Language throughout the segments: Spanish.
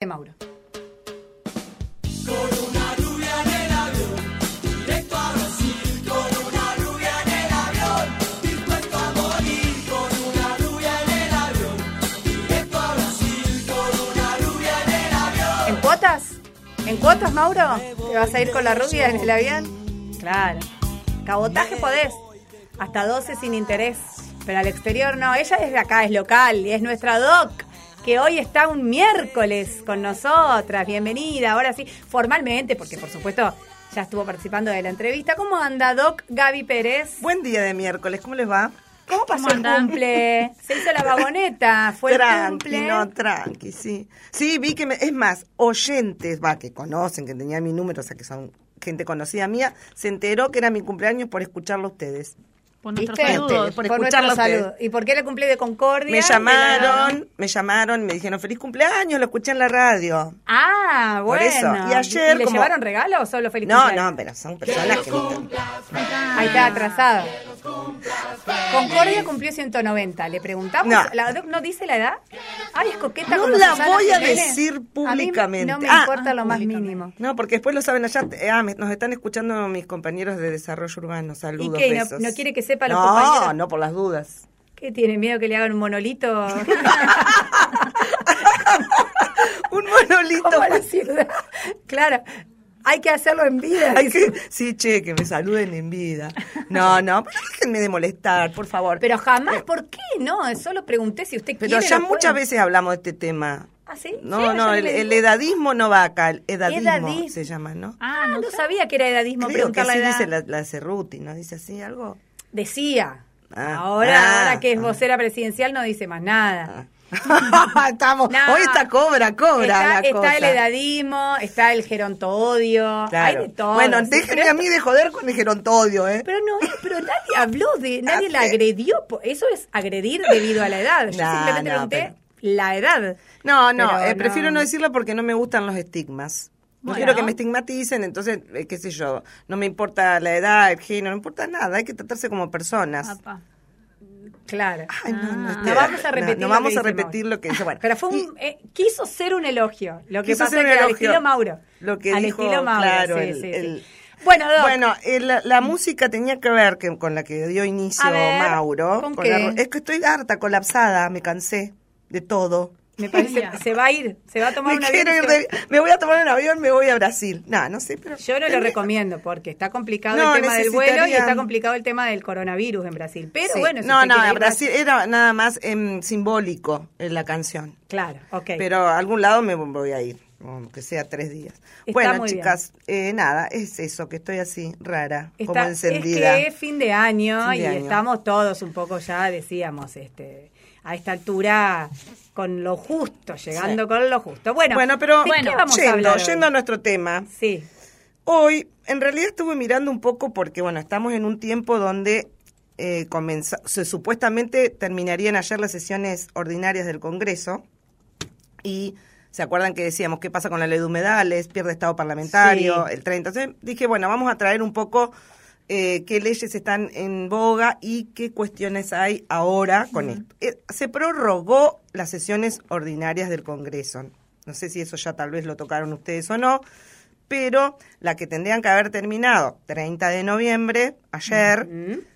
de Mauro. ¿En cuotas? ¿En cuotas, Mauro? ¿Te vas a ir con la rubia en el avión? Claro. Cabotaje podés. Hasta 12 sin interés. Pero al exterior no. Ella es de acá, es local y es nuestra doc. Que hoy está un miércoles con nosotras. Bienvenida. Ahora sí, formalmente, porque por supuesto ya estuvo participando de la entrevista. ¿Cómo anda, Doc Gaby Pérez? Buen día de miércoles, ¿cómo les va? ¿Cómo pasó el cumple? Se hizo la vagoneta, fue tranqui, el cumple. no, tranqui, sí. Sí, vi que, me- es más, oyentes, va, que conocen, que tenía mi número, o sea, que son gente conocida mía, se enteró que era mi cumpleaños por escucharlo a ustedes. Por nuestros ¿Viste? saludos. Por Por. ¿Y por qué le cumplí de Concordia? Me la- llamaron, me llamaron, me dijeron, feliz cumpleaños, lo escuché en la radio. Ah, Por bueno. eso. Y ayer, le como- llevaron regalo o solo feliz No, cumpleaños? no, pero son personas que... Ahí está atrasado. Concordia cumplió 190. ¿Le preguntamos? No. ¿La doc no dice la edad? Ay, es coqueta No la Susana voy a Jiménez. decir A mí públicamente. no me Ah, importa lo más mínimo. No, porque después lo saben allá. eh, Ah, me- nos están escuchando mis compañeros de desarrollo urbano. Saludos, qué? ¿No- besos. no quiere que sepa los no, compañeros? No, por las dudas. ¿Qué tiene miedo que le hagan un monolito? Un monolito. como a la ciudad. Claro. Hay que hacerlo en vida. Ay, que- sí, che, que me saluden en vida. No, no, pero déjenme de molestar, por favor. Pero jamás, ¿por qué no? Solo pregunté si usted Pero quiere. ya lo muchas puede. veces hablamos de este tema. ¿Ah, sí? No, Sí, no, el, edadismo no va acá, el edadismo Edadismo. se llama, ¿no? Ah, no, sabía que era edadismo Creo que preguntar la así edad. dice la, la Cerruti, ¿no? Dice así algo. Decía. Ah, ahora, ah, ahora que es ah. vocera presidencial no dice más nada. Estamos, No. hoy está cobra, cobra está, la está cosa. el edadismo, está el gerontodio, Claro. hay de todo. bueno, déjenme a mí de joder con el gerontodio, ¿eh? Pero no, pero nadie habló de, nadie la agredió. Eso es agredir debido a la edad. Yo No, simplemente no, pregunté pero- la edad. No, no, eh, prefiero no decirlo porque no me gustan los estigmas. No Bueno. quiero que me estigmaticen, entonces, eh, qué sé yo, no me importa la edad, el género, no importa nada, hay que tratarse como personas. Apa. Claro. Ay, no, no, Ah. No vamos a repetir no, no lo vamos que a repetir lo que dice. Bueno, Pero fue un, y- eh, quiso ser un elogio. Lo que pasa que al estilo Mauro. Lo que al dijo, estilo Mauro, claro, sí, el- sí, sí. el- Bueno, Doc, Bueno, eh, la, la música tenía que ver que, con la que dio inicio ver, Mauro. ¿con con qué? la- es que estoy harta, colapsada, me cansé de todo. Me parece se va a ir, se va a tomar Me, un avión. de- me voy a tomar un avión, me voy a Brasil. No, no sé, pero... Yo no lo recomiendo porque está complicado No, el tema del vuelo y está complicado el tema del coronavirus en Brasil. Pero Sí. bueno, si no, no, Brasil era nada más em, simbólico en la canción. Claro, ok. Pero a algún lado me voy a ir, aunque sea tres días. Está bueno, chicas, eh, nada, es eso, que estoy así, rara, como encendida. Es que es fin de año Fin de y año. estamos todos un poco ya, decíamos, este, a esta altura con lo justo, llegando Sí. con lo justo. Bueno, Bueno, pero ¿de qué vamos a yendo, hoy? yendo a nuestro tema, Sí, hoy en realidad estuve mirando un poco porque, bueno, estamos en un tiempo donde eh, comenza- se, supuestamente terminarían ayer las sesiones ordinarias del Congreso y se acuerdan que decíamos qué pasa con la ley de humedales, pierde estado parlamentario, Sí. el 30. Entonces dije, bueno, vamos a traer un poco eh, qué leyes están en boga y qué cuestiones hay ahora con esto. Eh, se prorrogó las sesiones ordinarias del Congreso. No sé si eso ya tal vez lo tocaron ustedes o no, pero la que tendrían que haber terminado 30 de noviembre, ayer,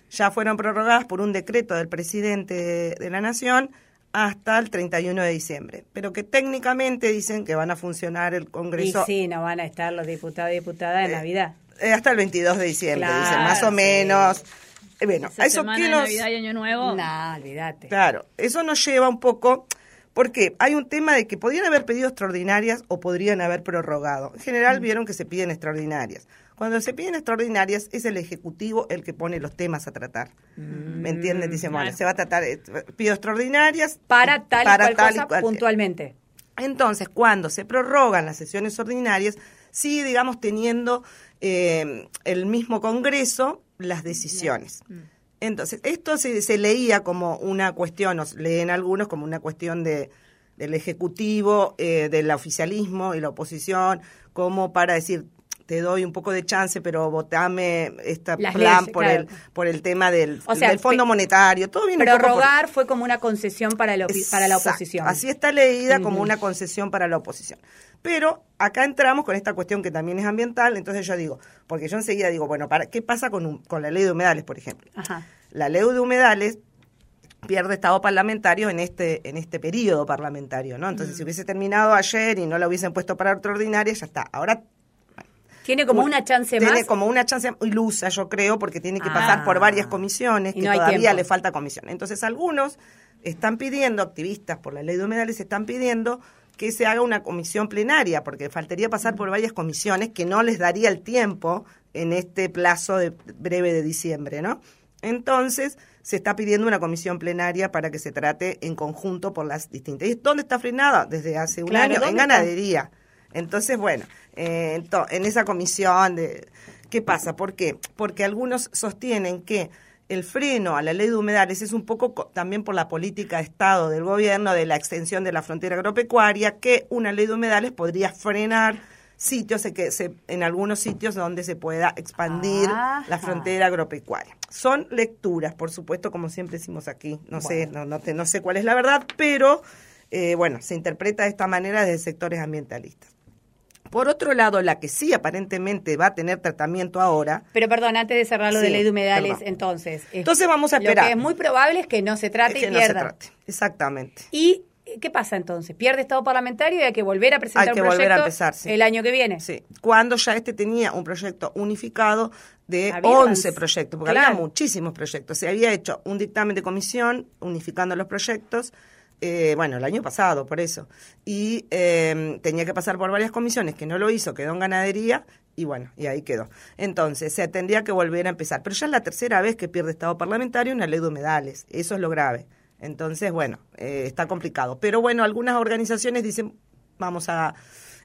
ya fueron prorrogadas por un decreto del presidente de, de la Nación hasta el 31 de diciembre. Pero que técnicamente dicen que van a funcionar el y Congreso sí, no van a estar los diputados y diputadas en Navidad. Eh, hasta el 22 de diciembre, Claro, dicen, más o sí. menos. Eh, bueno, Esa a eso que nos... Navidad y Año Nuevo. No, olvídate. Claro, eso nos lleva un poco, porque hay un tema de que podrían haber pedido extraordinarias o podrían haber prorrogado. En general vieron que se piden extraordinarias. Cuando se piden extraordinarias es el Ejecutivo el que pone los temas a tratar. ¿Me entienden? Dicen, bueno, claro. se va a tratar, eh, pido extraordinarias. Para tal para y cual tal y cosa cual- puntualmente. entonces, cuando se prorrogan las sesiones ordinarias, sigue, digamos, teniendo eh, el mismo Congreso las decisiones. Entonces, esto se, se leía como una cuestión, o leen algunos como una cuestión de, del Ejecutivo, eh, del oficialismo y la oposición, como para decir, te doy un poco de chance, pero votame este plan por el por el tema del, del Fondo Monetario, todo bien. Prorrogar fue como una concesión para, para la oposición. Así está leída como una concesión para la oposición. Pero acá entramos con esta cuestión que también es ambiental, entonces yo digo, porque yo enseguida digo, bueno, para ¿qué pasa con, con la ley de humedales, por ejemplo? La ley de humedales pierde estado parlamentario en este en este periodo parlamentario, ¿no? Entonces, si hubiese terminado ayer y no la hubiesen puesto para extraordinaria, ya está. Ahora tiene como una chance más. Tiene como una chance ilusa, yo creo, porque tiene que pasar por varias ah. comisiones que todavía le falta comisión. Entonces, algunos están pidiendo, activistas por la ley de humedales, están pidiendo que se haga una comisión plenaria, porque faltaría pasar por varias comisiones que no les daría el tiempo en este plazo de, breve de diciembre, ¿no? Entonces, se está pidiendo una comisión plenaria para que se trate en conjunto por las distintas. ¿Y dónde está frenada? Desde hace un año, en ganadería. Entonces, bueno, eh, en esa comisión de... ¿Qué pasa? ¿Por qué? Porque algunos sostienen que el freno a la ley de humedales es un poco también por la política de Estado del gobierno de la extensión de la frontera agropecuaria, que una ley de humedales podría frenar sitios que en algunos sitios donde se pueda expandir la frontera agropecuaria. Son lecturas, por supuesto, como siempre decimos aquí. No sé, no, no, no sé cuál es la verdad, pero eh, bueno, se interpreta de esta manera desde sectores ambientalistas. Por otro lado, la que sí aparentemente va a tener tratamiento ahora. Pero perdón, antes de cerrar lo de ley de humedales, entonces. Entonces vamos a esperar. Lo que es muy probable es que no se trate y pierda. No se trate. Exactamente. Y ¿qué pasa entonces? Pierde estado parlamentario y hay que volver a presentar hay que un volver a empezar, el año que viene. Sí, cuando ya este tenía un proyecto unificado de 11 proyectos, porque había muchísimos proyectos. Se había hecho un dictamen de comisión unificando los proyectos eh, bueno, el año pasado, por eso. Y em, tenía que pasar por varias comisiones, que no lo hizo, quedó en ganadería y bueno, y ahí quedó. Entonces, se tendría que volver a empezar. Pero ya es la tercera vez que pierde Estado parlamentario una ley de humedales. Eso es lo grave. Entonces, bueno, eh, está complicado. Pero bueno, algunas organizaciones dicen, vamos a,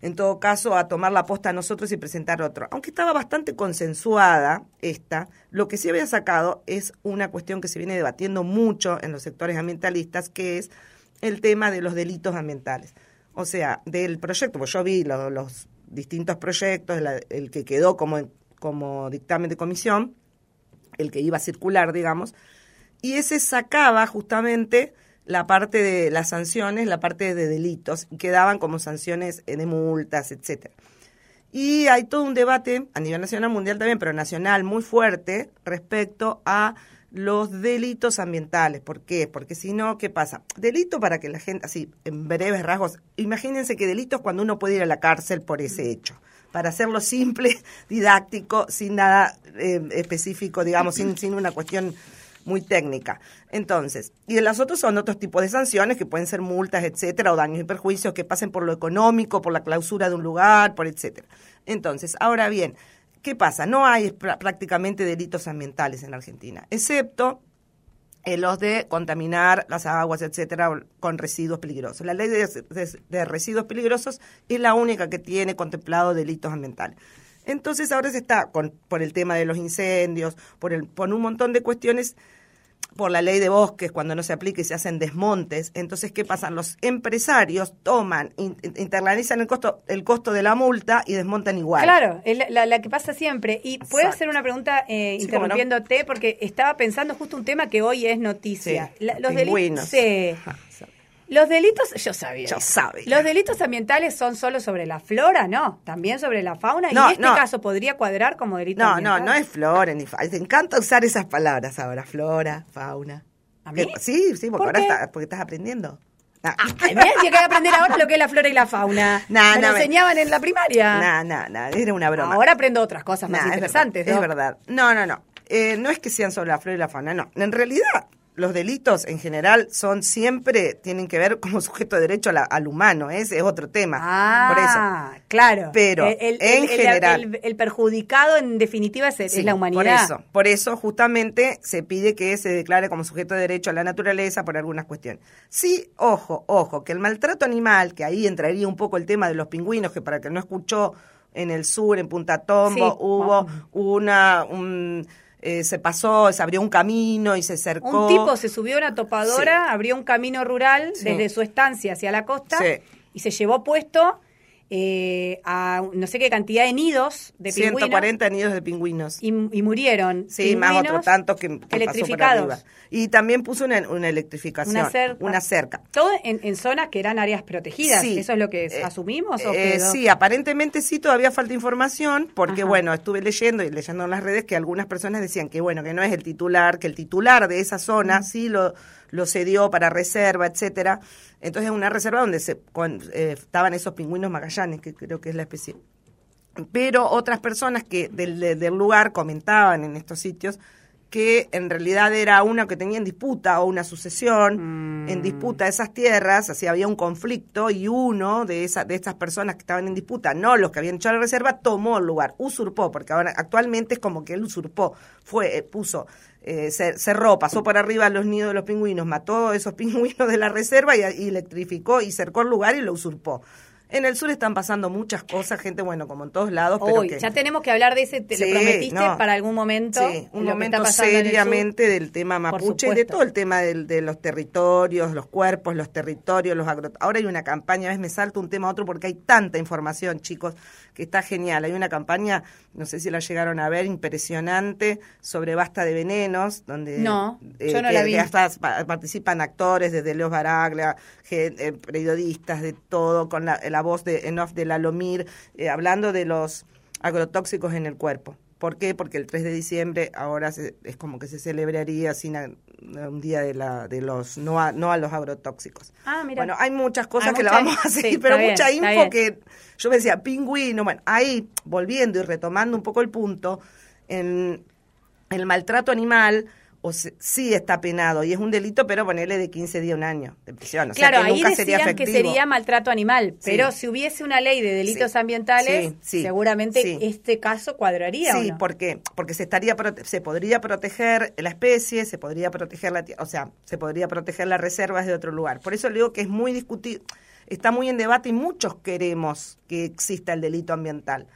en todo caso, a tomar la posta a nosotros y presentar otro. Aunque estaba bastante consensuada esta, lo que sí había sacado es una cuestión que se viene debatiendo mucho en los sectores ambientalistas, que es el tema de los delitos ambientales. O sea, del proyecto, pues yo vi los, distintos proyectos, el que quedó como, como dictamen de comisión, el que iba a circular, digamos, y ese sacaba justamente la parte de las sanciones, la parte de delitos, y quedaban como sanciones de multas, etcétera. Y hay todo un debate a nivel nacional, mundial también, pero nacional muy fuerte respecto a los delitos ambientales. ¿Por qué? Porque si no, ¿qué pasa? Delito para que la gente, así, en breves rasgos, imagínense que delito es cuando uno puede ir a la cárcel por ese hecho. Para hacerlo simple, didáctico, sin nada eh, específico, digamos, sin, sin una cuestión muy técnica. Entonces, y de las otras son otros tipos de sanciones que pueden ser multas, etcétera, o daños y perjuicios que pasen por lo económico, por la clausura de un lugar, por etcétera. Entonces, ahora bien, ¿Qué pasa? No hay prácticamente delitos ambientales en la Argentina, excepto eh, los de contaminar las aguas, etcétera, con residuos peligrosos. La ley de, residuos peligrosos es la única que tiene contemplado delitos ambientales. Entonces ahora se está, con, por el tema de los incendios, por, el, por un montón de cuestiones, por la ley de bosques, cuando no se aplica y se hacen desmontes, entonces, ¿qué pasa? Los empresarios toman, internalizan el costo, el costo de la multa y desmontan igual. Claro, la, la que pasa siempre. Y puedo hacer una pregunta eh, interrumpiéndote, porque estaba pensando justo un tema que hoy es noticia. los delitos. Sí. Los delitos, yo sabía. Yo sabía. Los delitos ambientales son solo sobre la flora, ¿no? También sobre la fauna. y en este caso podría cuadrar como delito no, No, no, es flora ni fauna. Te encanta usar esas palabras ahora, flora, fauna. ¿A mí? sí, sí, porque ahora estás, porque estás aprendiendo. Ah, que aprender ahora lo que es la flora y la fauna. Nah, me lo enseñaban en la primaria. No, no, no, era una broma. Ahora aprendo otras cosas más interesantes. Es verdad, ¿no? No, no, eh, no es que sean sobre la flora y la fauna, no. En realidad, los delitos en general son siempre, tienen que ver como sujeto de derecho al humano, ese es otro tema. Ah, por eso. claro. Pero en general. El, perjudicado en definitiva es, la humanidad. Por eso, por eso justamente se pide que se declare como sujeto de derecho a la naturaleza por algunas cuestiones. Sí, ojo, ojo, que el maltrato animal, que ahí entraría un poco el tema de los pingüinos, que para el que no escuchó en el sur, en Punta Tombo, hubo una... Un, eh, se pasó, se abrió un camino y se cercó. Un tipo se subió a una topadora, abrió un camino rural desde su estancia hacia la costa y se llevó puesto eh, a no sé qué cantidad de nidos de 140 nidos de pingüinos. Y, murieron. Sí, más otro tanto que, electrificados. Y también puso una, electrificación, una cerca. Todo en, zonas que eran áreas protegidas. ¿Eso es lo que eh, asumimos? O eh, sí, aparentemente sí, todavía falta información, porque bueno, estuve leyendo y leyendo en las redes que algunas personas decían que bueno, que no es el titular, que el titular de esa zona sí lo, lo cedió para reserva, etcétera entonces, una reserva donde se, eh, estaban esos pingüinos magallanes, que creo que es la especie. Pero otras personas que del, del lugar comentaban en estos sitios que en realidad era una que tenía en disputa o una sucesión en mm. disputa esas tierras, así había un conflicto y uno de esa, de estas personas que estaban en disputa, no los que habían hecho la reserva, tomó el lugar, usurpó, porque ahora actualmente es como que él usurpó, fue, eh, puso eh, cerró, pasó por arriba los nidos de los pingüinos, mató a esos pingüinos de la reserva y, y electrificó y cercó el lugar y lo usurpó. En el sur están pasando muchas cosas, gente, bueno, como en todos lados. pero ya tenemos que hablar de ese, te lo prometiste para algún momento. Sí, un momento seriamente del tema mapuche y de todo el tema de los territorios, los cuerpos, los territorios, los agro... Ahora hay una campaña, a veces me salto un tema a otro porque hay tanta información, chicos, que está genial. Hay una campaña, no sé si la llegaron a ver, impresionante, sobre Basta de Venenos, donde no, eh, yo no la vi. participan actores, desde Leos Baraglia, eh, periodistas, de todo, con la voz de Enof de Lalomir, eh, hablando de los agrotóxicos en el cuerpo. ¿Por qué? Porque el 3 de diciembre ahora es como que se celebraría sin un día de, la, de los no a, no a los agrotóxicos. Ah, mira. Bueno, hay muchas cosas que la vamos a seguir, pero mucha info que yo me decía, pingüino, bueno, ahí volviendo y retomando un poco el punto, en el maltrato animal o sí está penado y es un delito, pero ponerle de 15 días a un año de prisión. O claro, sea que ahí nunca decían sería que sería maltrato animal, pero si hubiese una ley de delitos ambientales, seguramente este caso cuadraría. Sí, ¿por qué? Porque se estaría se podría proteger la especie, se podría proteger la, o sea, se podría proteger las reservas de otro lugar. Por eso le digo que es muy discutido, está muy en debate y muchos queremos que exista el delito ambiental.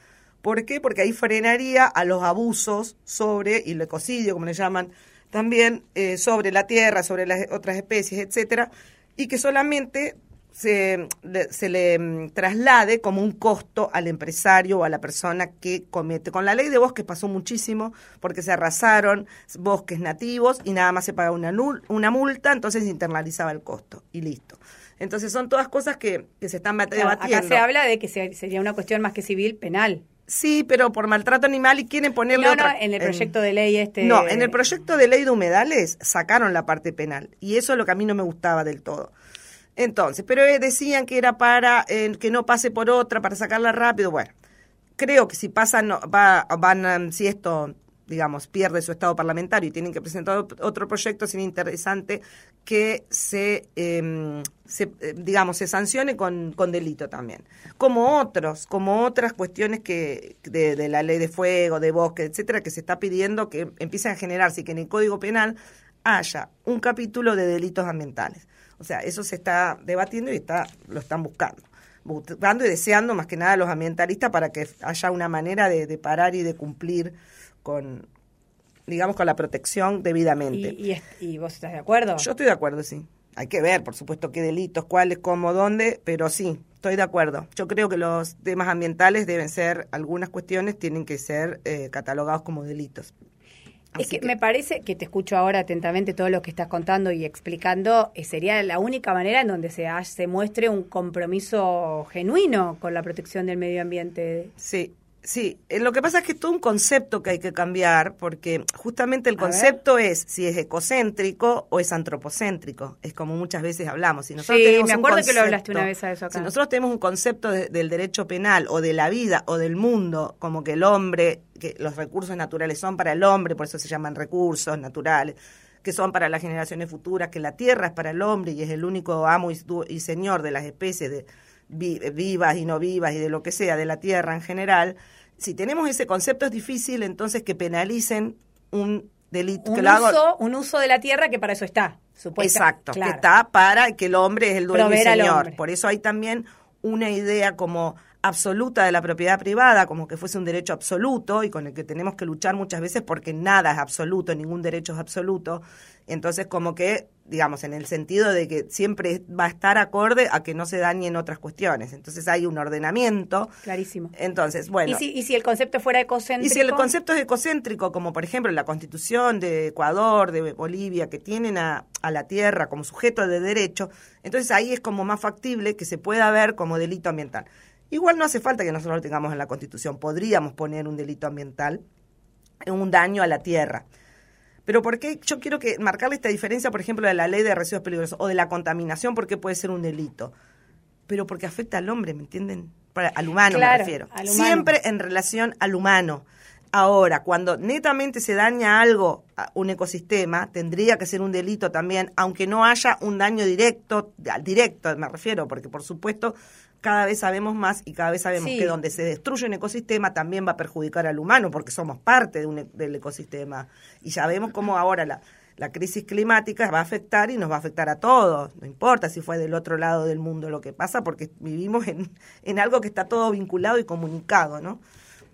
¿Por qué? Porque ahí frenaría a los abusos sobre, y el ecocidio, como le llaman, también eh, sobre la tierra, sobre las otras especies, etcétera, y que solamente se, se, le mm, traslade como un costo al empresario o a la persona que comete. Con la ley de bosques pasó muchísimo porque se arrasaron bosques nativos y nada más se paga una, una multa, entonces se internalizaba el costo y listo. Entonces son todas cosas que, que se están debatiendo. Acá se habla de que sería una cuestión más que civil, penal. Sí, pero por maltrato animal y quieren ponerle no, No, en el proyecto de ley este... No, en el proyecto de ley de humedales sacaron la parte penal y eso es lo que a mí no me gustaba del todo. Entonces, pero eh, decían que era para eh, que no pase por otra, para sacarla rápido. Bueno, creo que si pasa, no, va, van, si esto digamos, pierde su estado parlamentario y tienen que presentar otro proyecto, sería interesante que se, em, se eh, digamos, se sancione con, con, delito también. Como otros, como otras cuestiones que de, de, la ley de fuego, de bosque, etcétera, que se está pidiendo que empiecen a generarse y que en el Código Penal haya un capítulo de delitos ambientales. O sea, eso se está debatiendo y está, lo están buscando buscando y deseando más que nada los ambientalistas para que haya una manera de parar y de cumplir con, digamos, con la protección debidamente. ¿Y, vos estás de acuerdo? Yo estoy de acuerdo, sí. Hay que ver, por supuesto, qué delitos, cuáles, cómo, dónde, pero sí, estoy de acuerdo. Yo creo que los temas ambientales deben ser, algunas cuestiones tienen que ser eh, catalogados como delitos. es que, me parece que te escucho ahora atentamente todo lo que estás contando y explicando, eh, sería la única manera en donde se, se muestre un compromiso genuino con la protección del medio ambiente. Sí, Sí, eh, lo que pasa es que es todo un concepto que hay que cambiar, porque justamente el concepto es si es ecocéntrico o es antropocéntrico. Es como muchas veces hablamos. Si nosotros sí, me acuerdo que lo hablaste una vez a eso acá. Si nosotros tenemos un concepto del derecho penal o de la vida o del mundo, como que el hombre, que los recursos naturales son para el hombre, por eso se llaman recursos naturales, que son para las generaciones futuras, que la tierra es para el hombre y es el único amo y, señor de las especies de, vivas y no vivas y de lo que sea, de la tierra en general si tenemos ese concepto es difícil entonces que penalicen un delito. Un, uso, un uso de la tierra que para eso está, supuestamente. Exacto, que está para que el hombre es el dueño y señor. Por eso hay también una idea como absoluta de la propiedad privada, como que fuese un derecho absoluto y con el que tenemos que luchar muchas veces porque nada es absoluto, ningún derecho es absoluto. Entonces, como que, digamos, en el sentido de que siempre va a estar acorde a que no se dañen otras cuestiones. Entonces, hay un ordenamiento. Clarísimo. Entonces, bueno. ¿Y si, y si el concepto fuera ecocéntrico? Y si el concepto es ecocéntrico, como por ejemplo la constitución de Ecuador, de Bolivia, que tienen a, a la tierra como sujeto de derecho, entonces ahí es como más factible que se pueda ver como delito ambiental. Igual no hace falta que nosotros lo tengamos en la Constitución. Podríamos poner un delito ambiental, un daño a la tierra. Pero ¿por qué? Yo quiero que marcarle esta diferencia, por ejemplo, de la ley de residuos peligrosos o de la contaminación, porque puede ser un delito. Pero porque afecta al hombre, ¿me entienden? Para, al humano me refiero. Siempre en relación al humano. Ahora, cuando netamente se daña algo, un ecosistema, tendría que ser un delito también, aunque no haya un daño directo, directo me refiero, porque por supuesto cada vez sabemos más y cada vez sabemos que donde se destruye un ecosistema también va a perjudicar al humano porque somos parte de un, e, del ecosistema. Y sabemos cómo ahora la, la crisis climática va a afectar y nos va a afectar a todos. No importa si fue del otro lado del mundo lo que pasa porque vivimos en, en algo que está todo vinculado y comunicado, ¿no?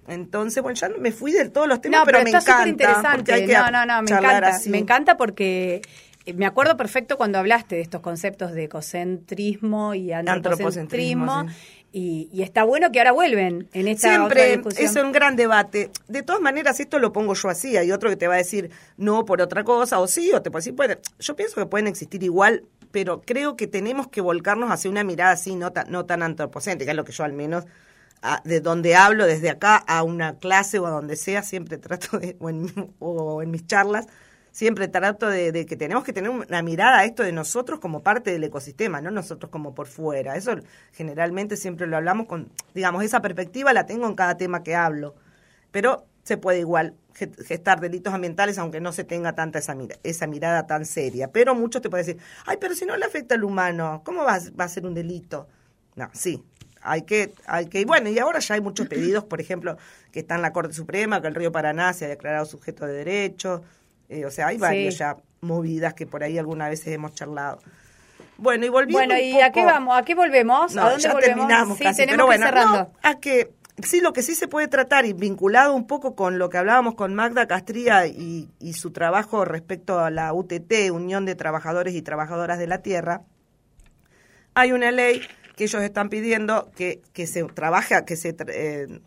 Entonces, bueno, ya me fui de todos los temas, pero, me encanta. Interesante. no, no, no, me encanta. Me encanta porque me acuerdo perfecto cuando hablaste de estos conceptos de ecocentrismo y antropocentrismo. Y, está bueno que ahora vuelven en esta Siempre discusión. es un gran debate. De todas maneras, esto lo pongo yo así. Hay otro que te va a decir no por otra cosa, o sí, o te puede decir, puede. Yo pienso que pueden existir igual, pero creo que tenemos que volcarnos hacia una mirada así, no tan, no tan antropocéntrica, es lo que yo al menos de donde hablo, desde acá a una clase o a donde sea, siempre trato de, o en mis charlas, siempre trato de, que tenemos que tener una mirada a esto de nosotros como parte del ecosistema, no nosotros como por fuera. Eso generalmente siempre lo hablamos con, digamos, esa perspectiva la tengo en cada tema que hablo. Pero se puede igual gestar delitos ambientales aunque no se tenga tanta esa, esa mirada tan seria. Pero muchos te pueden decir, ay, pero si no le afecta al humano, ¿cómo va, va a ser un delito? No, sí, hay que, hay que, y bueno, y ahora ya hay muchos pedidos, por ejemplo, que está en la Corte Suprema, que el río Paraná se ha declarado sujeto de derecho, eh, o sea, hay varias ya movidas que por ahí algunas veces hemos charlado. Bueno, y volviendo Bueno, ¿y a qué vamos? ¿A qué volvemos? ¿A dónde ya volvemos? terminamos sí, casi, pero bueno, cerrando. a que sí, lo que sí se puede tratar y vinculado un poco con lo que hablábamos con Magda Castría y, y su trabajo respecto a la UTT, Unión de Trabajadores y Trabajadoras de la Tierra, hay una ley que ellos están pidiendo que, que se trabaje, que se, eh,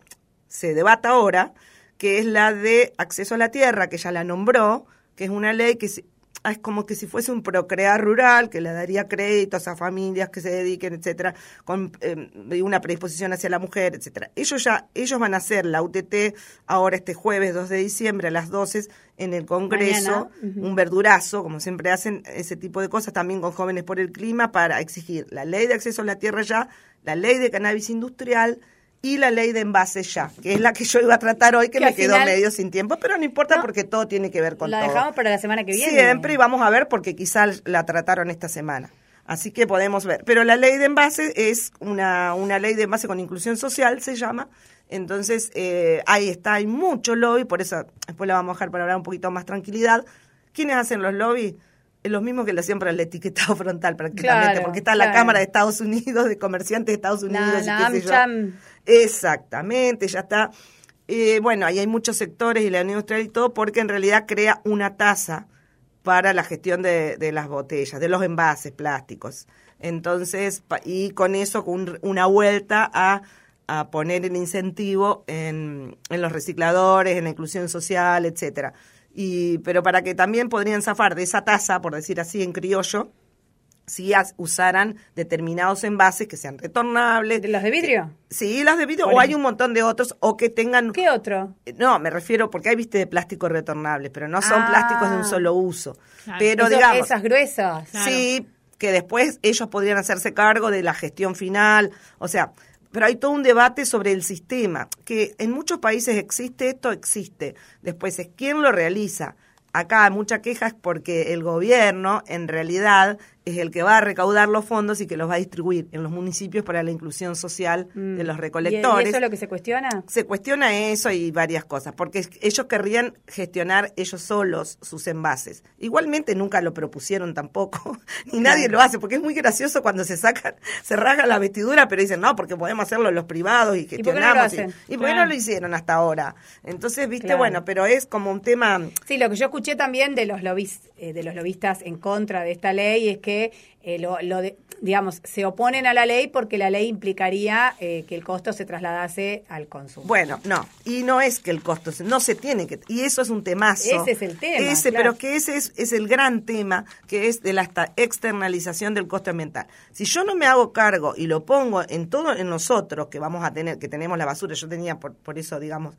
se debata ahora, que es la de acceso a la tierra, que ya la nombró, que es una ley que es como que si fuese un procrear rural, que le daría créditos a familias que se dediquen, etcétera, con eh, una predisposición hacia la mujer, etcétera. Ellos ya, ellos van a hacer la UTT ahora este jueves 2 de diciembre a las 12 en el Congreso, un verdurazo, como siempre hacen ese tipo de cosas, también con jóvenes por el clima, para exigir la ley de acceso a la tierra ya, la ley de cannabis industrial, y la ley de envase ya, que es la que yo iba a tratar hoy, que, me quedó medio sin tiempo, pero no importa porque todo tiene que ver con la todo. La dejamos para la semana que viene. Siempre y vamos a ver porque quizás la trataron esta semana. Así que podemos ver. Pero la ley de envase es una, una ley de envase con inclusión social, se llama. Entonces, eh, ahí está, hay mucho lobby, por eso después la vamos a dejar para hablar un poquito más tranquilidad. ¿Quiénes hacen los lobbies? Es lo mismo que le hacían para el etiquetado frontal prácticamente, porque está la Cámara de Estados Unidos, de comerciantes de Estados Unidos y qué sé yo. Exactamente, ya está. Eh, bueno, ahí hay muchos sectores y la Unión Industrial y todo, porque en realidad crea una tasa para la gestión de, las botellas, de los envases plásticos. Entonces, y con eso, con una vuelta a, a poner el incentivo en, en los recicladores, en la inclusión social, etcétera y, pero para que también podrían zafar de esa tasa, por decir así en criollo, si usaran determinados envases que sean retornables. ¿De los de vidrio? Sí, los de vidrio, o hay un montón de otros, o que tengan... ¿Qué otro? No, me refiero, porque hay, viste, de plástico retornable, pero no son plásticos de un ah. solo uso. Pero, digamos... Esas gruesas. Sí, que después ellos podrían hacerse cargo de la gestión final, o sea, pero hay todo un debate sobre el sistema, que en muchos países existe esto, existe. Después es quién lo realiza. Acá mucha queja es porque el gobierno en realidad es el que va a recaudar los fondos y que los va a distribuir en los municipios para la inclusión social de los recolectores. ¿Y eso es lo que se cuestiona? Se cuestiona eso y varias cosas, porque ellos querrían gestionar ellos solos sus envases. Igualmente nunca lo propusieron tampoco, ni nadie lo hace, porque es muy gracioso cuando se sacan, se rasga la vestidura, pero dicen, no, porque podemos hacerlo los privados y gestionamos. ¿Y por qué no lo, hicieron hasta ahora? Entonces, viste, bueno, pero es como un tema... Sí, lo que yo escuché también de los, lobis, eh, de los lobistas en contra de esta ley es que eh, lo, digamos, se oponen a la ley porque la ley implicaría eh, que el costo se trasladase al consumo. Bueno, no, y no es que el costo, no se tiene que, y eso es un temazo. Ese es el tema. Ese, pero que ese es, es el gran tema, que es de la externalización del costo ambiental. Si yo no me hago cargo y lo pongo en todo, en nosotros, que vamos a tener, que tenemos la basura, yo tenía por, por eso, digamos,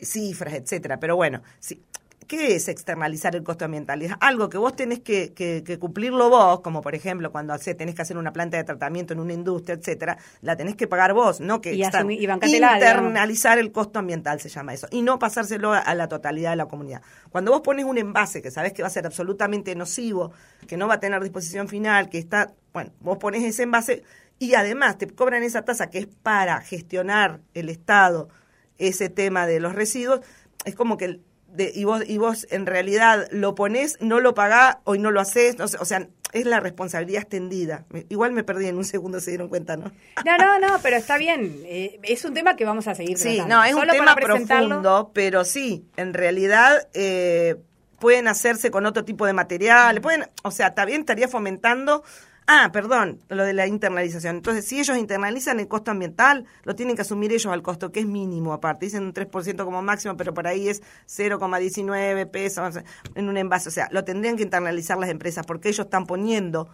cifras, etcétera, pero bueno, si, ¿Qué es externalizar el costo ambiental? Es algo que vos tenés que, que, cumplirlo vos, como por ejemplo cuando tenés que hacer una planta de tratamiento en una industria, etcétera, la tenés que pagar vos, no que y internalizar el costo ambiental se llama eso, y no pasárselo a, la totalidad de la comunidad. Cuando vos pones un envase que sabés que va a ser absolutamente nocivo, que no va a tener disposición final, que está, bueno, vos pones ese envase y además te cobran esa tasa que es para gestionar el Estado ese tema de los residuos, es como que y vos y vos en realidad lo ponés, no lo pagás o no lo haces, o sea, es la responsabilidad extendida. igual me perdí en un segundo, se dieron cuenta, ¿no? No, no, no, pero está bien. Eh, es un tema que vamos a seguir tratando. Sí, no, es un tema profundo, pero sí, en realidad eh, pueden hacerse con otro tipo de material, pueden, o sea, también estaría fomentando Ah, perdón, lo de la internalización. Entonces, si ellos internalizan el costo ambiental, lo tienen que asumir ellos al costo, que es mínimo aparte. Dicen un 3% como máximo, pero por ahí es 0,19 pesos en un envase. O sea, lo tendrían que internalizar las empresas porque ellos están poniendo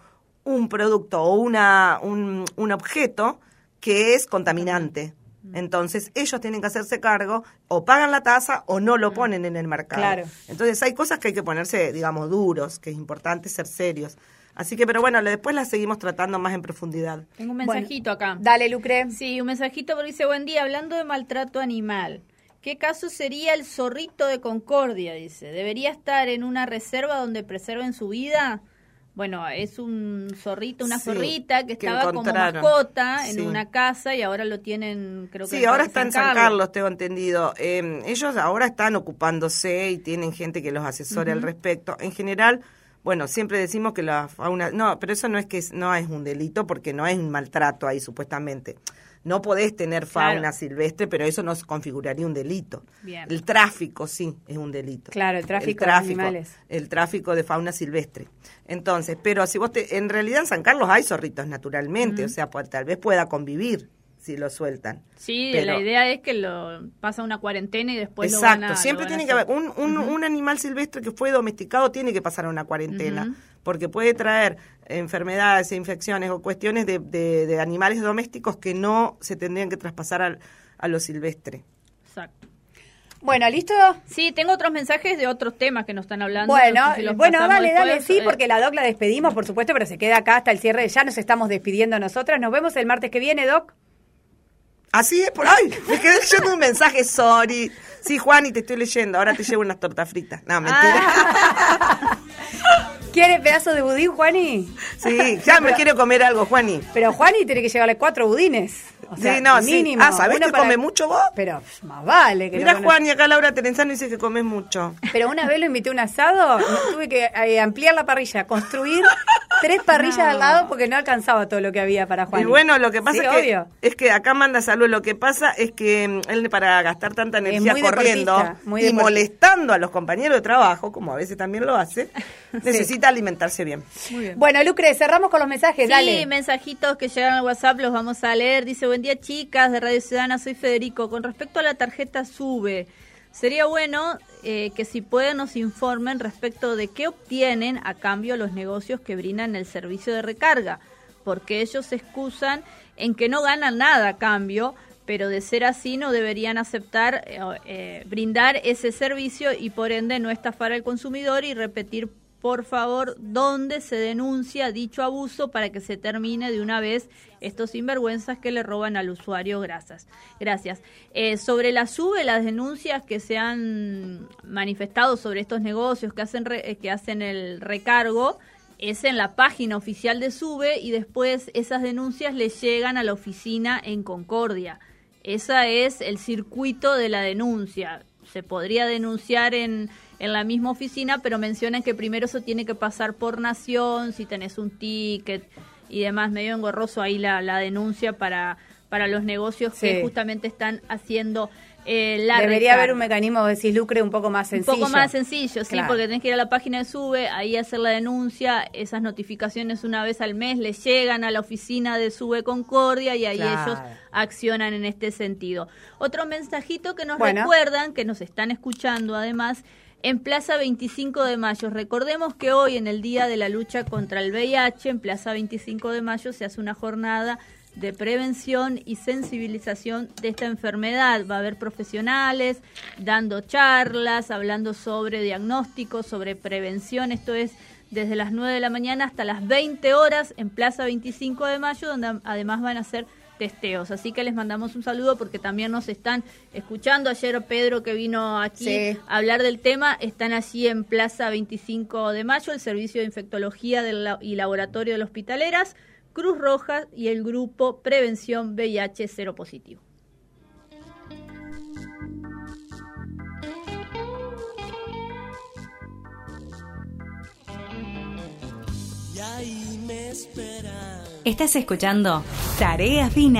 un producto o una, un, un objeto que es contaminante. Entonces, ellos tienen que hacerse cargo, o pagan la tasa o no lo ponen en el mercado. Claro. Entonces, hay cosas que hay que ponerse, digamos, duros, que es importante ser serios. Así que, pero bueno, después la seguimos tratando más en profundidad. Tengo un mensajito acá. Dale, Lucre. Sí, un mensajito porque dice, buen día, hablando de maltrato animal. ¿Qué caso sería el zorrito de Concordia? Dice, ¿debería estar en una reserva donde preserven su vida? Bueno, es un zorrito, una zorrita que, estaba como mascota en una casa y ahora lo tienen, creo que Sí, ahora está en San Carlos, tengo entendido. Eh, ellos ahora están ocupándose y tienen gente que los asesore al respecto. En general, bueno, siempre decimos que la fauna, no, pero eso no es que no es un delito porque no es un maltrato ahí supuestamente. No podés tener fauna silvestre, pero eso no configuraría un delito. El tráfico sí es un delito. Claro, el tráfico, de animales. El tráfico de fauna silvestre. Entonces, pero si vos te, en realidad en San Carlos hay zorritos naturalmente, o sea, pues, tal vez pueda convivir si lo sueltan. Sí, la idea es que lo pasa una cuarentena y después exacto, lo van a, siempre tiene que haber un, un, un, animal silvestre que fue domesticado tiene que pasar a una cuarentena porque puede traer enfermedades e infecciones o cuestiones de, de, animales domésticos que no se tendrían que traspasar a, a lo silvestre. Exacto. Bueno, ¿listo? Sí, tengo otros mensajes de otros temas que nos están hablando. Bueno, bueno, dale, dale, sí, eh. porque la Doc la despedimos, por supuesto, pero se queda acá hasta el cierre. Ya nos estamos despidiendo nosotras. Nos vemos el martes que viene, Doc. Así es, por ahí. Me quedé leyendo un mensaje, sorry. Sí, Juan, y te estoy leyendo. Ahora te llevo unas tortas fritas. No, mentira. Ah. ¿Quiere pedazo de budín, Juani? Sí, ya me quiero comer algo, Juani. Pero Juani tiene que llevarle cuatro budines. O sea, sí, no, mínimo. Ah, ¿sabés que come mucho vos? Pero más vale que Mira, Juan, y acá Laura Terenzano dice que comes mucho. Pero una vez lo invité a un asado, tuve que eh, ampliar la parrilla, construir tres parrillas al lado porque no alcanzaba todo lo que había para Juan. Y bueno, lo que pasa es, que, es que acá manda salud. Lo que pasa es que mm, él para gastar tanta energía corriendo y molestando a los compañeros de trabajo, como a veces también lo hace, necesita alimentarse bien. Bueno, Lucre, cerramos con los mensajes, sí, mensajitos que llegan al WhatsApp los vamos a leer. Dice, buen día chicas de Radio Ciudadana, soy Federico. Con respecto a la tarjeta SUBE, sería bueno eh, que si pueden nos informen respecto de qué obtienen a cambio los negocios que brindan el servicio de recarga, porque ellos se excusan en que no ganan nada a cambio, pero de ser así no deberían aceptar eh, eh, brindar ese servicio y por ende no estafar al consumidor y repetir por favor dónde se denuncia dicho abuso para que se termine de una vez estos sinvergüenzas que le roban al usuario. Gracias. Gracias. Eh, sobre la sube, las denuncias que se han manifestado sobre estos negocios que hacen, que hacen el recargo, es en la página oficial de SUBE y después esas denuncias le llegan a la oficina en Concordia. Ese es el circuito de la denuncia. Se podría denunciar en, en la misma oficina, pero mencionan que primero eso tiene que pasar por nación, si tenés un ticket y demás, medio engorroso ahí la, la denuncia para, para los negocios que justamente están haciendo eh, Debería haber un mecanismo, decís, lucre un poco más sencillo. Un poco más sencillo, sí, porque tenés que ir a la página de SUBE, ahí hacer la denuncia, esas notificaciones una vez al mes le llegan a la oficina de SUBE Concordia y ahí ellos accionan en este sentido. Otro mensajito que nos recuerdan, que nos están escuchando además, en Plaza 25 de Mayo. Recordemos que hoy, en el Día de la Lucha contra el VIH, en Plaza 25 de Mayo se hace una jornada de prevención y sensibilización de esta enfermedad. Va a haber profesionales dando charlas, hablando sobre diagnósticos, sobre prevención. Esto es desde las 9 de la mañana hasta las 20 horas en Plaza 25 de Mayo, donde además van a ser testeos. Así que les mandamos un saludo porque también nos están escuchando. Ayer Pedro que vino aquí a hablar del tema, están allí en Plaza 25 de Mayo, el Servicio de Infectología y Laboratorio de Hospitaleras. Cruz Roja y el grupo Prevención VIH Cero Positivo. Estás escuchando Tarea Fina.